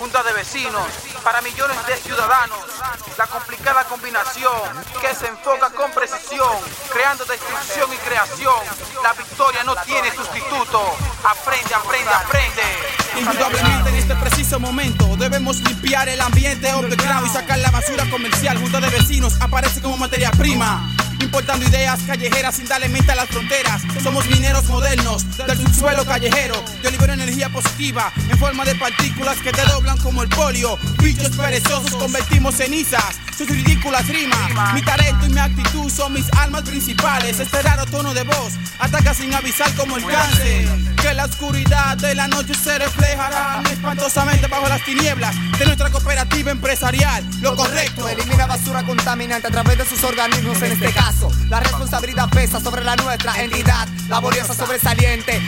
junta de vecinos, para millones de ciudadanos. La complicada combinación que se enfoca con precisión, creando destrucción y creación. La victoria no tiene sustituto. Aprende, aprende, aprende. Indudablemente en este preciso momento debemos limpiar el ambiente underground y sacar la basura comercial. Junta de vecinos aparece como materia prima importando ideas callejeras sin darle mente a las fronteras. Somos mineros modernos del subsuelo callejero. Yo libero energía positiva en forma de partículas que te doblan como el polio. Bichos perezosos convertimos cenizas. Sus ridículas rimas, mi talento y mi actitud son mis almas principales. Este raro tono de voz ataca sin avisar como el cáncer. Que la oscuridad de la noche se reflejará espantosamente bajo las tinieblas de nuestra cooperativa empresarial. Lo correcto. Contaminante a través de sus organismos en este caso. La responsabilidad pesa sobre la nuestra entidad laboriosa sobresaliente.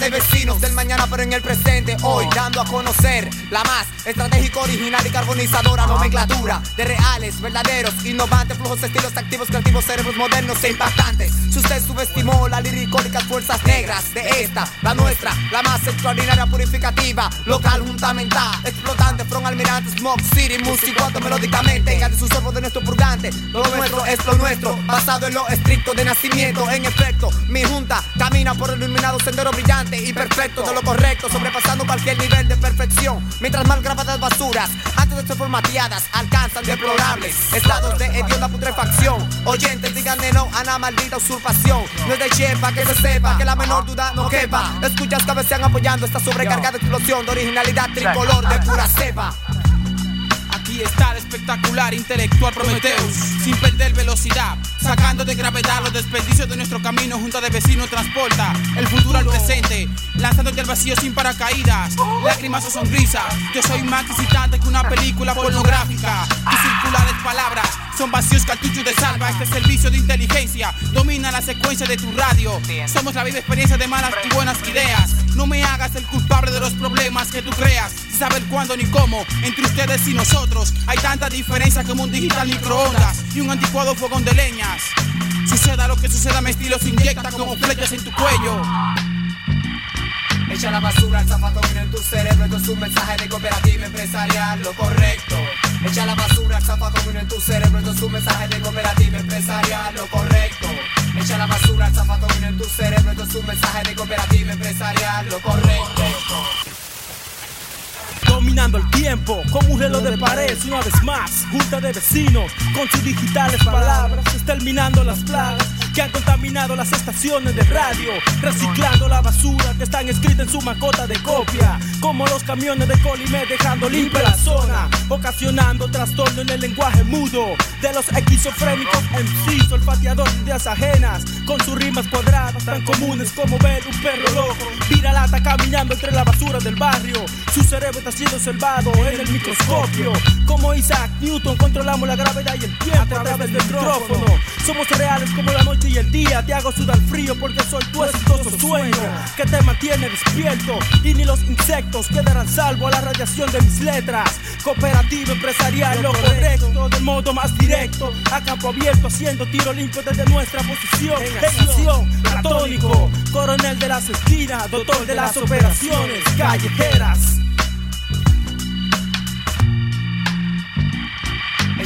De vecinos del mañana pero en el presente. Hoy dando a conocer la más estratégica, original y carbonizadora nomenclatura de reales, verdaderos, innovantes, flujos, estilos activos, creativos, cerebros modernos e impactantes. Si usted subestimó las liricónicas fuerzas negras de esta, la nuestra, la más extraordinaria, purificativa, local, juntamental, explotante, from almirante, smoke, city, músico, melódicamente, de su sorbo de nuestro purgante. Lo nuestro es lo nuestro basado en lo estricto de nacimiento. En efecto, mi junta camina por el iluminado sendero brillante y perfecto de lo correcto, sobrepasando cualquier nivel de perfección. Mientras más grabadas basuras, antes de ser formateadas, alcanzan deplorables estados de hedionda putrefacción. Oyentes, díganle no a la maldita usurpación. No es de chepa que se sepa, que la menor duda no quepa. Escuchas cabecean apoyando esta sobrecargada explosión de originalidad tricolor de pura cepa está el espectacular intelectual Prometheus, sin perder velocidad, sacando de gravedad los desperdicios de nuestro camino, junto de vecinos transporta el futuro al presente, lanzándote al vacío sin paracaídas, lágrimas o sonrisas. Yo soy más excitante que una película pornográfica. Tus circulares palabras son vacíos cartuchos de salva. Este servicio de inteligencia domina la secuencia de tu radio. Somos la viva experiencia de malas y buenas ideas. No me hagas el culpable de los problemas que tú creas. Saber cuándo ni cómo, entre ustedes y nosotros, hay tanta diferencia como un digital microondas y un anticuado fogón de leñas. Suceda lo que suceda, mi estilo se inyecta como flechas en tu cuello. Echa la basura, el zapato en tu cerebro, esto es un mensaje de cooperativa empresarial, lo correcto. Echa la basura, el zapato en tu cerebro, esto es un mensaje de cooperativa empresarial, lo correcto. Echa la basura, el zapato en tu cerebro, esto es un mensaje de cooperativa empresarial, lo correcto dominando el tiempo como un reloj de pared una vez más junta de vecinos con sus digitales palabras exterminando las plagas que han contaminado las estaciones de radio, reciclando la basura que están escritas en su macota de copia, como los camiones de Colimé dejando limpia la zona, ocasionando trastorno en el lenguaje mudo de los esquizofrénicos MCs, olfateadores de ideas ajenas, con sus rimas cuadradas tan comunes como ver un perro loco, lata caminando entre la basura del barrio, su cerebro está siendo observado en el microscopio, como Isaac Newton controlamos la gravedad y el tiempo a través del micrófono, somos reales como la noche y el día te hago sudar frío porque soy tu exitoso sueño que te mantiene despierto y ni los insectos quedarán salvo a la radiación de mis letras. Cooperativo empresarial, lo correcto, de modo más directo, a campo abierto, haciendo tiro limpio desde nuestra posición. En acción, católico, coronel de las esquinas, doctor de las operaciones callejeras.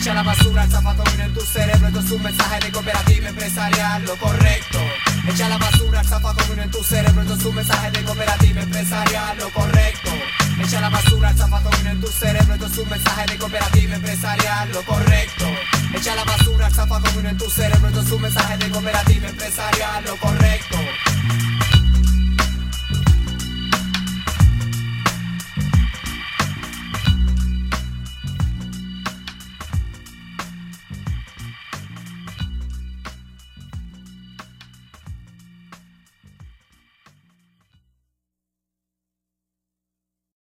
Echa la basura, el zapato en tu cerebro, esto es un mensaje de cooperativa empresarial, lo correcto. Echa la basura, el zapato en tu cerebro, esto es un mensaje de cooperativa empresarial, lo correcto. Echa la basura, el zapato en tu cerebro, esto es un mensaje de cooperativa empresarial, lo correcto. Echa la basura, el zapato en tu cerebro, esto es un mensaje de cooperativa empresarial, lo correcto.